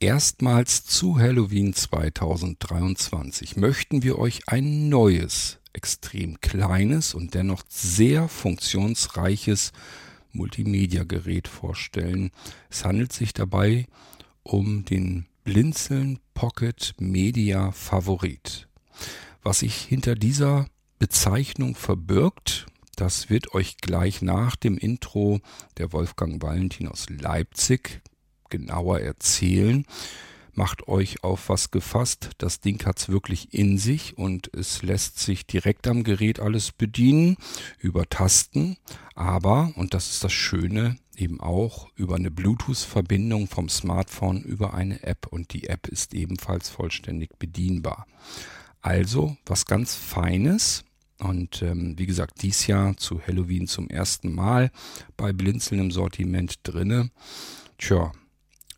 Erstmals zu Halloween 2023 möchten wir euch ein neues, extrem kleines und dennoch sehr funktionsreiches Multimedia-Gerät vorstellen. Es handelt sich dabei um den Blinzeln Pocket Media Favorit. Was sich hinter dieser Bezeichnung verbirgt, das wird euch gleich nach dem Intro der Wolfgang Valentin aus Leipzig genauer erzählen. Macht euch auf was gefasst. Das Ding hat's wirklich in sich und es lässt sich direkt am Gerät alles bedienen über Tasten. Aber, und das ist das Schöne, eben auch über eine Bluetooth-Verbindung vom Smartphone über eine App und die App ist ebenfalls vollständig bedienbar. Also was ganz Feines und ähm, wie gesagt dies Jahr zu Halloween zum ersten Mal bei Blinzeln im Sortiment drinne. Tja,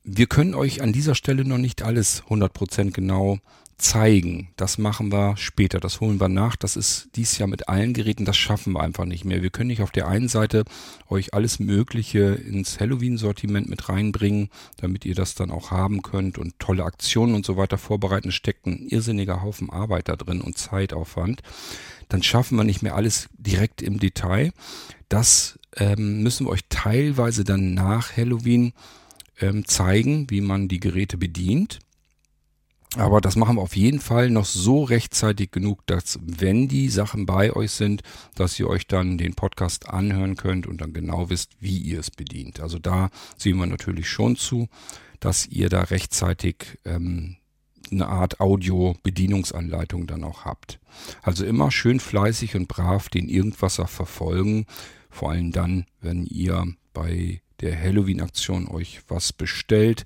wir können euch an dieser Stelle noch nicht alles 100% genau zeigen. Das machen wir später, das holen wir nach. Das ist dies Jahr mit allen Geräten, das schaffen wir einfach nicht mehr. Wir können nicht auf der einen Seite euch alles Mögliche ins Halloween-Sortiment mit reinbringen, damit ihr das dann auch haben könnt und tolle Aktionen und so weiter vorbereiten. Steckt ein irrsinniger Haufen Arbeit da drin und Zeitaufwand. Dann schaffen wir nicht mehr alles direkt im Detail. Das ähm, müssen wir euch teilweise dann nach Halloween ähm, zeigen, wie man die Geräte bedient. Aber das machen wir auf jeden Fall noch so rechtzeitig genug, dass wenn die Sachen bei euch sind, dass ihr euch dann den Podcast anhören könnt und dann genau wisst, wie ihr es bedient. Also da sehen wir natürlich schon zu, dass ihr da rechtzeitig ähm, eine Art Audio-Bedienungsanleitung dann auch habt. Also immer schön fleißig und brav den Irgendwasser verfolgen. Vor allem dann, wenn ihr bei der Halloween-Aktion euch was bestellt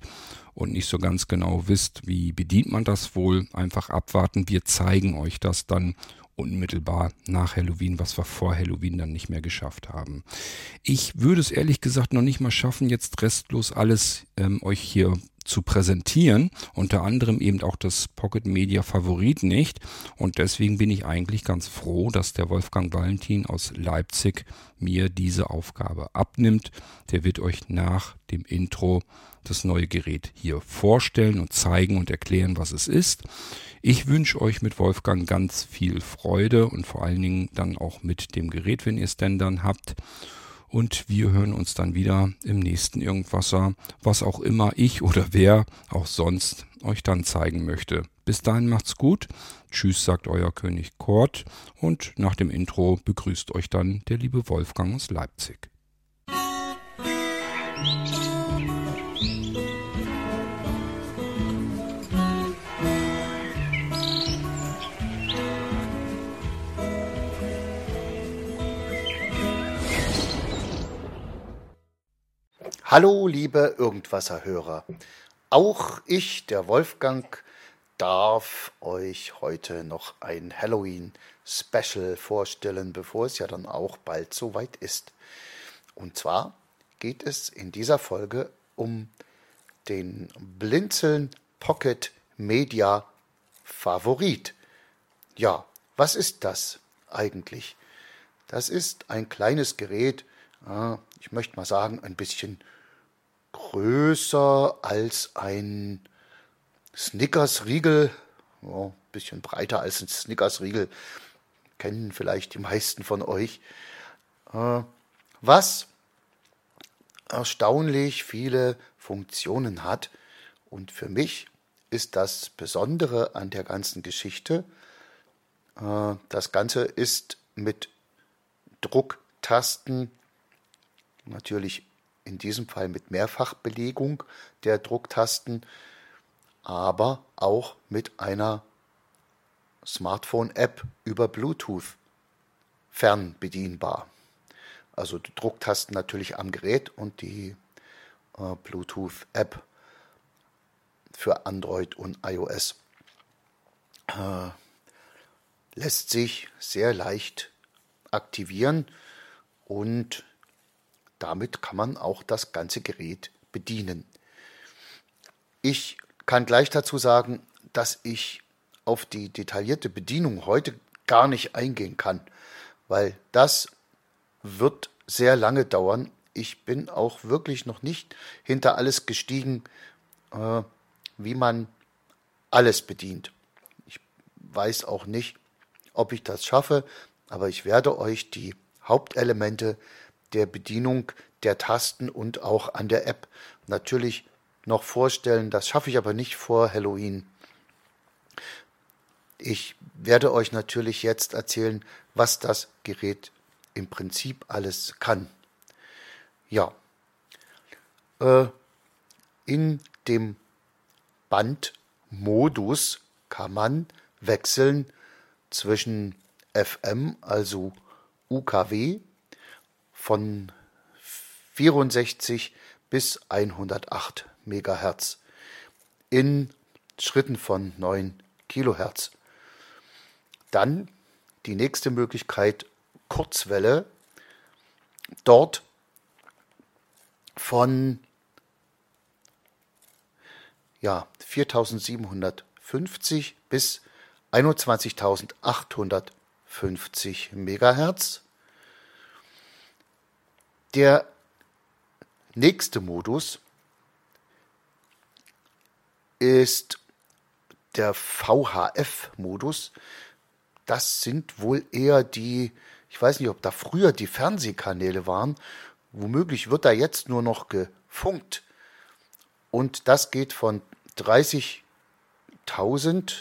und nicht so ganz genau wisst, wie bedient man das wohl, einfach abwarten. Wir zeigen euch das dann unmittelbar nach Halloween, was wir vor Halloween dann nicht mehr geschafft haben. Ich würde es ehrlich gesagt noch nicht mal schaffen, jetzt restlos alles ähm, euch hier zu präsentieren, unter anderem eben auch das Pocket Media Favorit nicht. Und deswegen bin ich eigentlich ganz froh, dass der Wolfgang Valentin aus Leipzig mir diese Aufgabe abnimmt. Der wird euch nach dem Intro das neue Gerät hier vorstellen und zeigen und erklären, was es ist. Ich wünsche euch mit Wolfgang ganz viel Freude und vor allen Dingen dann auch mit dem Gerät, wenn ihr es denn dann habt. Und wir hören uns dann wieder im nächsten Irgendwasser, was auch immer ich oder wer auch sonst euch dann zeigen möchte. Bis dahin macht's gut. Tschüss, sagt euer König Kurt. Und nach dem Intro begrüßt euch dann der liebe Wolfgang aus Leipzig. Hallo, liebe Irgendwasser-Hörer. Auch ich, der Wolfgang, darf euch heute noch ein Halloween-Special vorstellen, bevor es ja dann auch bald soweit ist. Und zwar geht es in dieser Folge um den Blinzeln Pocket Media Favorit. Ja, was ist das eigentlich? Das ist ein kleines Gerät, ich möchte mal sagen, ein bisschen größer als ein Snickers-Riegel, ja, bisschen breiter als ein Snickers-Riegel, kennen vielleicht die meisten von euch, äh, was erstaunlich viele Funktionen hat. Und für mich ist das Besondere an der ganzen Geschichte, äh, das Ganze ist mit Drucktasten natürlich in diesem Fall mit Mehrfachbelegung der Drucktasten, aber auch mit einer Smartphone-App über Bluetooth fernbedienbar. Also die Drucktasten natürlich am Gerät und die äh, Bluetooth-App für Android und iOS. Äh, lässt sich sehr leicht aktivieren und damit kann man auch das ganze Gerät bedienen. Ich kann gleich dazu sagen, dass ich auf die detaillierte Bedienung heute gar nicht eingehen kann, weil das wird sehr lange dauern. Ich bin auch wirklich noch nicht hinter alles gestiegen, äh, wie man alles bedient. Ich weiß auch nicht, ob ich das schaffe, aber ich werde euch die Hauptelemente der Bedienung der Tasten und auch an der App natürlich noch vorstellen. Das schaffe ich aber nicht vor Halloween. Ich werde euch natürlich jetzt erzählen, was das Gerät im Prinzip alles kann. Ja, äh, in dem Bandmodus kann man wechseln zwischen FM, also UKW, von 64 bis 108 Megahertz in Schritten von 9 Kilohertz. Dann die nächste Möglichkeit Kurzwelle. Dort von ja, 4750 bis 21.850 Megahertz. Der nächste Modus ist der VHF-Modus. Das sind wohl eher die, ich weiß nicht, ob da früher die Fernsehkanäle waren. Womöglich wird da jetzt nur noch gefunkt. Und das geht von 30.000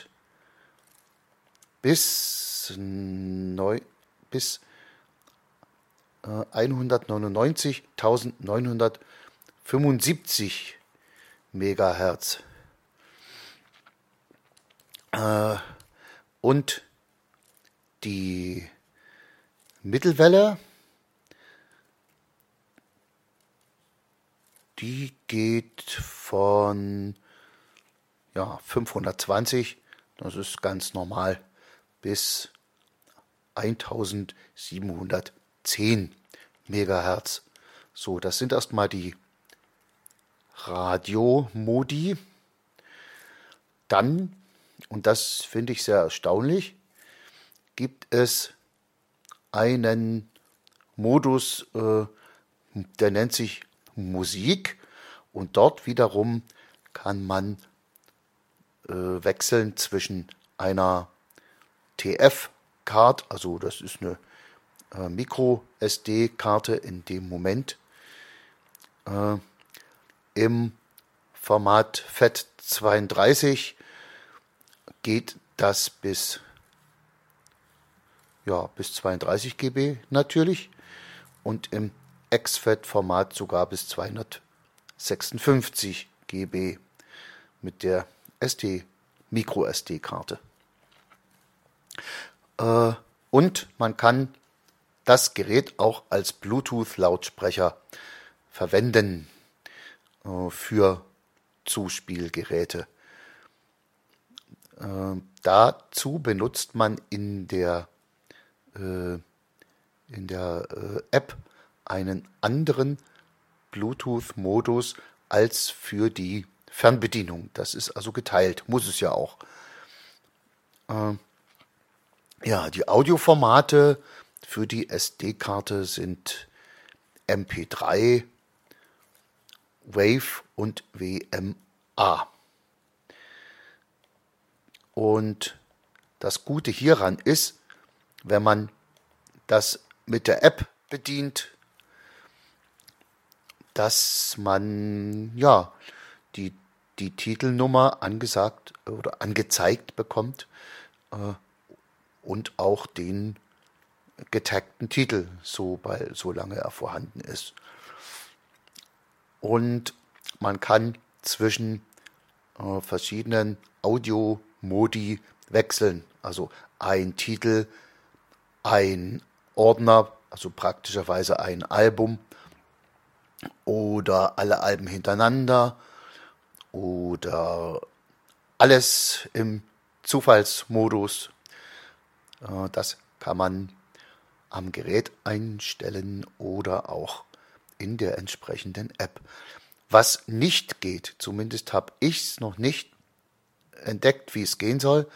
bis, neu, bis 199.975 Megahertz. Äh, und die Mittelwelle, die geht von ja, 520, das ist ganz normal, bis 1710 Megahertz. So, das sind erstmal die Radiomodi. Dann, und das finde ich sehr erstaunlich, gibt es einen Modus, äh, der nennt sich Musik und dort wiederum kann man äh, wechseln zwischen einer TF-Card, also das ist eine äh, Micro-SD-Karte in dem Moment, äh, im Format FAT32 geht das bis ja, bis 32 GB natürlich und im exFAT-Format sogar bis 256 GB mit der SD, Micro-SD-Karte. Äh, und man kann das Gerät auch als Bluetooth-Lautsprecher verwenden äh, für Zuspielgeräte. Äh, dazu benutzt man in der äh, in der äh, App einen anderen Bluetooth-Modus als für die Fernbedienung. Das ist also geteilt, muss es ja auch. Äh, ja, die Audioformate für die SD-Karte sind MP3, Wave und WMA. Und das Gute hieran ist, wenn man das mit der App bedient, dass man ja die, die Titelnummer angesagt oder angezeigt bekommt äh, und auch den getagten Titel, so bei, solange er vorhanden ist. Und man kann zwischen äh, verschiedenen Audio-Modi wechseln. Also ein Titel ein Ordner, also praktischerweise ein Album oder alle Alben hintereinander oder alles im Zufallsmodus. Äh, das kann man am Gerät einstellen oder auch in der entsprechenden App. Was nicht geht, zumindest habe ich es noch nicht entdeckt, wie es gehen soll,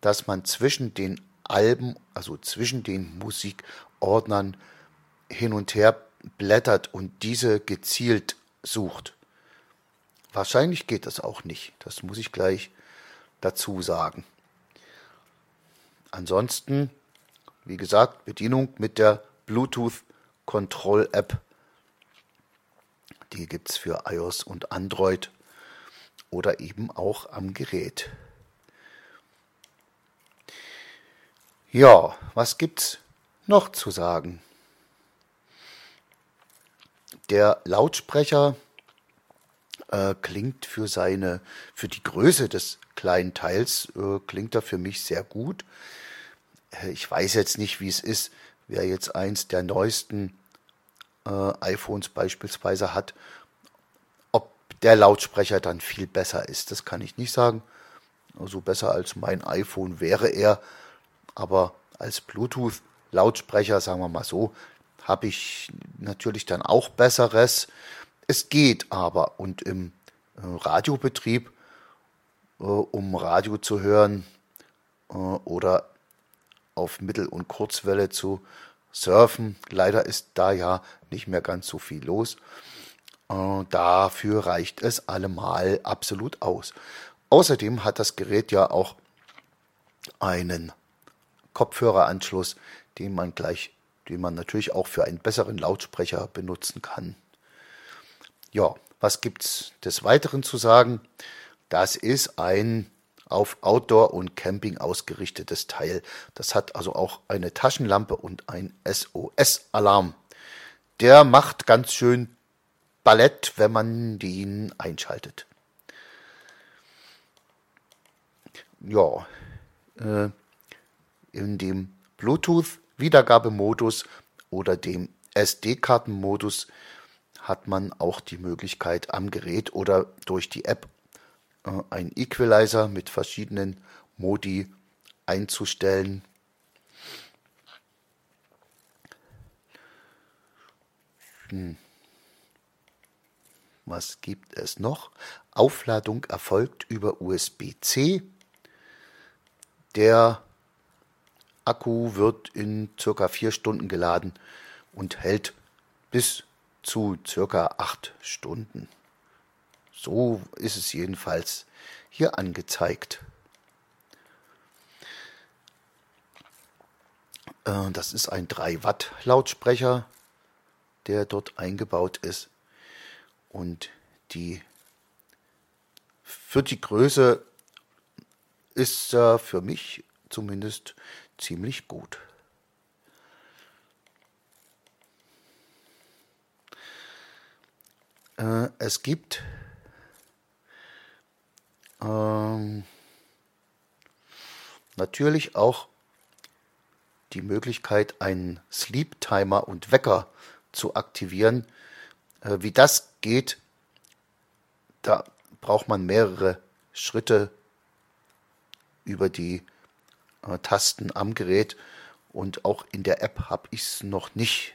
dass man zwischen den Alben, also zwischen den Musikordnern hin und her blättert und diese gezielt sucht. wahrscheinlich geht das auch nicht. Das muss ich gleich dazu sagen. Ansonsten, wie gesagt, Bedienung mit der Bluetooth Control App. Die gibt es für iOS und Android oder eben auch am Gerät. Ja, was gibt's noch zu sagen? Der Lautsprecher äh, klingt für seine, für die Größe des kleinen Teils, äh, klingt er für mich sehr gut. Äh, ich weiß jetzt nicht, wie es ist, wer jetzt eins der neuesten äh, iPhones beispielsweise hat, ob der Lautsprecher dann viel besser ist. Das kann ich nicht sagen. Also besser als mein iPhone wäre er, aber als Bluetooth-Lautsprecher, sagen wir mal so, habe ich natürlich dann auch besseres. Es geht aber und im äh, Radiobetrieb, äh, um Radio zu hören äh, oder auf Mittel- und Kurzwelle zu surfen, leider ist da ja nicht mehr ganz so viel los. Dafür reicht es allemal absolut aus. Außerdem hat das Gerät ja auch einen Kopfhöreranschluss, den man gleich, den man natürlich auch für einen besseren Lautsprecher benutzen kann. Ja, was gibt's des Weiteren zu sagen? Das ist ein auf Outdoor und Camping ausgerichtetes Teil. Das hat also auch eine Taschenlampe und ein SOS-Alarm. Der macht ganz schön Ballett, wenn man den einschaltet. Ja, äh, in dem Bluetooth-Wiedergabemodus oder dem SD-Kartenmodus hat man auch die Möglichkeit am Gerät oder durch die App äh, einen Equalizer mit verschiedenen Modi einzustellen. Hm. Was gibt es noch? Aufladung erfolgt über USB-C. Der Akku wird in circa vier Stunden geladen und hält bis zu circa acht Stunden. So ist es jedenfalls hier angezeigt. Äh, das ist ein 3 Watt Lautsprecher, der dort eingebaut ist. Und die für die Größe ist er für mich zumindest ziemlich gut. Äh, es gibt natürlich auch die Möglichkeit, einen Sleep Timer und Wecker zu aktivieren. Äh, wie das geht, da braucht man mehrere Schritte über die äh, Tasten am Gerät und auch in der App habe ich es noch nicht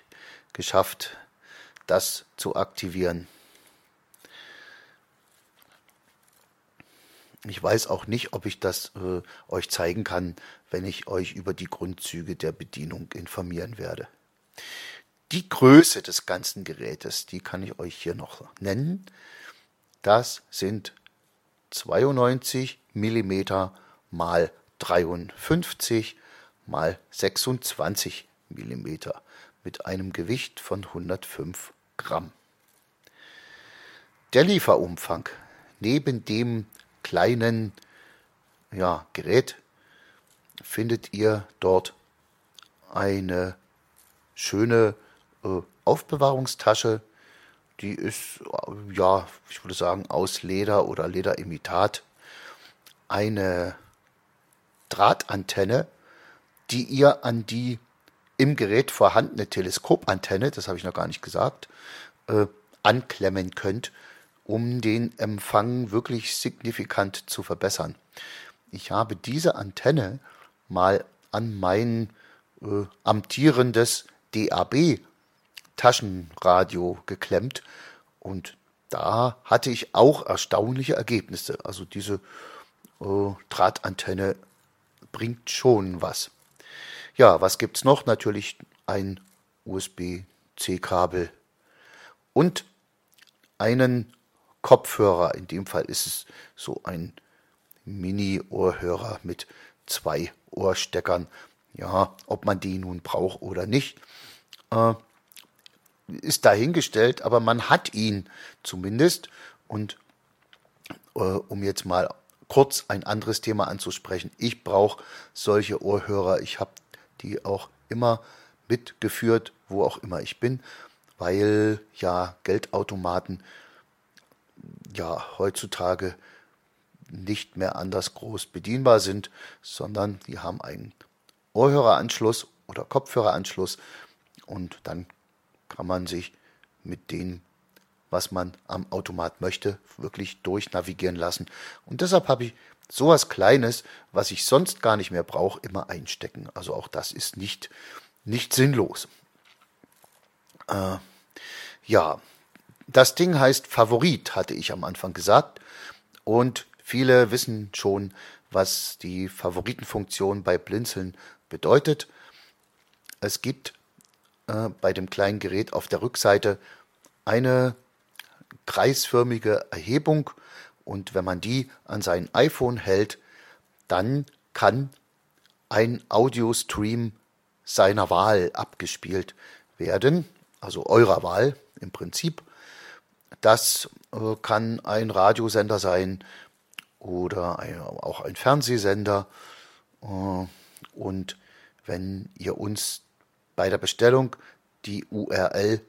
geschafft, das zu aktivieren. Ich weiß auch nicht, ob ich das äh, euch zeigen kann, wenn ich euch über die Grundzüge der Bedienung informieren werde. Die Größe des ganzen Gerätes, die kann ich euch hier noch nennen. Das sind 92 mm mal 53 mal 26 mm mit einem Gewicht von 105 Gramm. Der Lieferumfang neben dem kleinen ja, Gerät findet ihr dort eine schöne äh, Aufbewahrungstasche. Die ist, ja, ich würde sagen, aus Leder oder Lederimitat. Eine Drahtantenne, die ihr an die im Gerät vorhandene Teleskopantenne, das habe ich noch gar nicht gesagt, äh, anklemmen könnt, um den Empfang wirklich signifikant zu verbessern. Ich habe diese Antenne mal an mein äh, amtierendes DAB Taschenradio geklemmt und da hatte ich auch erstaunliche Ergebnisse. Also diese äh, Drahtantenne bringt schon was. Ja, was gibt's noch? Natürlich ein USB-C-Kabel und einen Kopfhörer. In dem Fall ist es so ein Mini-Ohrhörer mit zwei Ohrsteckern. Ja, ob man die nun braucht oder nicht, äh, ist dahingestellt, aber man hat ihn zumindest. Und äh, um jetzt mal kurz ein anderes Thema anzusprechen, ich brauche solche Ohrhörer. Ich habe die auch immer mitgeführt, wo auch immer ich bin, weil ja Geldautomaten ja heutzutage nicht mehr anders groß bedienbar sind, sondern die haben einen Ohrhöreranschluss oder Kopfhöreranschluss und dann kann man sich mit dem, was man am Automat möchte, wirklich durchnavigieren lassen. Und deshalb habe ich sowas Kleines, was ich sonst gar nicht mehr brauche, immer einstecken. Also auch das ist nicht, nicht sinnlos. Äh, ja, das Ding heißt Favorit, hatte ich am Anfang gesagt. Und viele wissen schon, was die Favoritenfunktion bei Blinzeln bedeutet. Es gibt äh, bei dem kleinen Gerät auf der Rückseite eine kreisförmige Erhebung und wenn man die an sein iPhone hält, dann kann ein Audiostream seiner Wahl abgespielt werden, also eurer Wahl im Prinzip. Das äh, kann ein Radiosender sein oder auch ein Fernsehsender. Äh, und wenn ihr uns bei der Bestellung die URL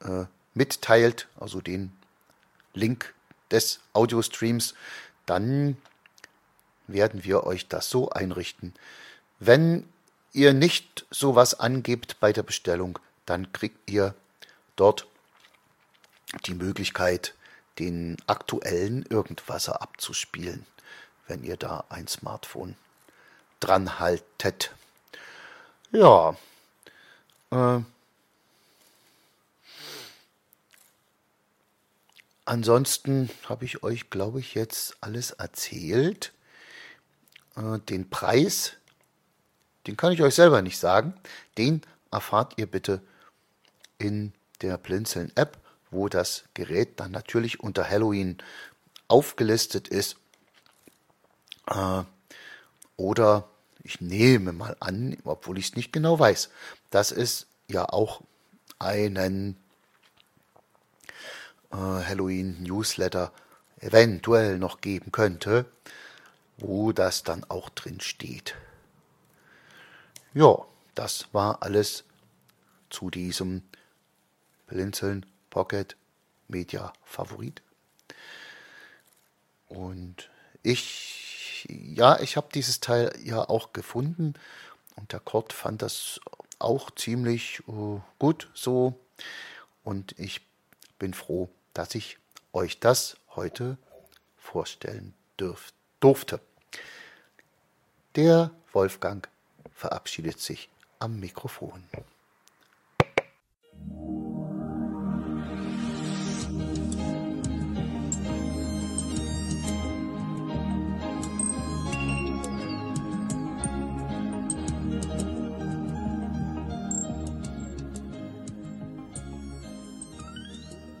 äh, mitteilt, also den Link des Audiostreams, dann werden wir euch das so einrichten. Wenn ihr nicht sowas angebt bei der Bestellung, dann kriegt ihr dort die Möglichkeit, den aktuellen Irgendwasser abzuspielen, wenn ihr da ein Smartphone dran haltet. Ja. Äh, ansonsten habe ich euch, glaube ich, jetzt alles erzählt. Äh, den Preis, den kann ich euch selber nicht sagen. Den erfahrt ihr bitte in der Blinzeln-App wo das Gerät dann natürlich unter Halloween aufgelistet ist. Äh, oder ich nehme mal an, obwohl ich es nicht genau weiß, dass es ja auch einen äh, Halloween-Newsletter eventuell noch geben könnte, wo das dann auch drin steht. Ja, das war alles zu diesem Blinzeln Pocket Media Favorit. Und ich, ja, ich habe dieses Teil ja auch gefunden und der Kurt fand das auch ziemlich uh, gut so. Und ich bin froh, dass ich euch das heute vorstellen dürf, durfte. Der Wolfgang verabschiedet sich am Mikrofon.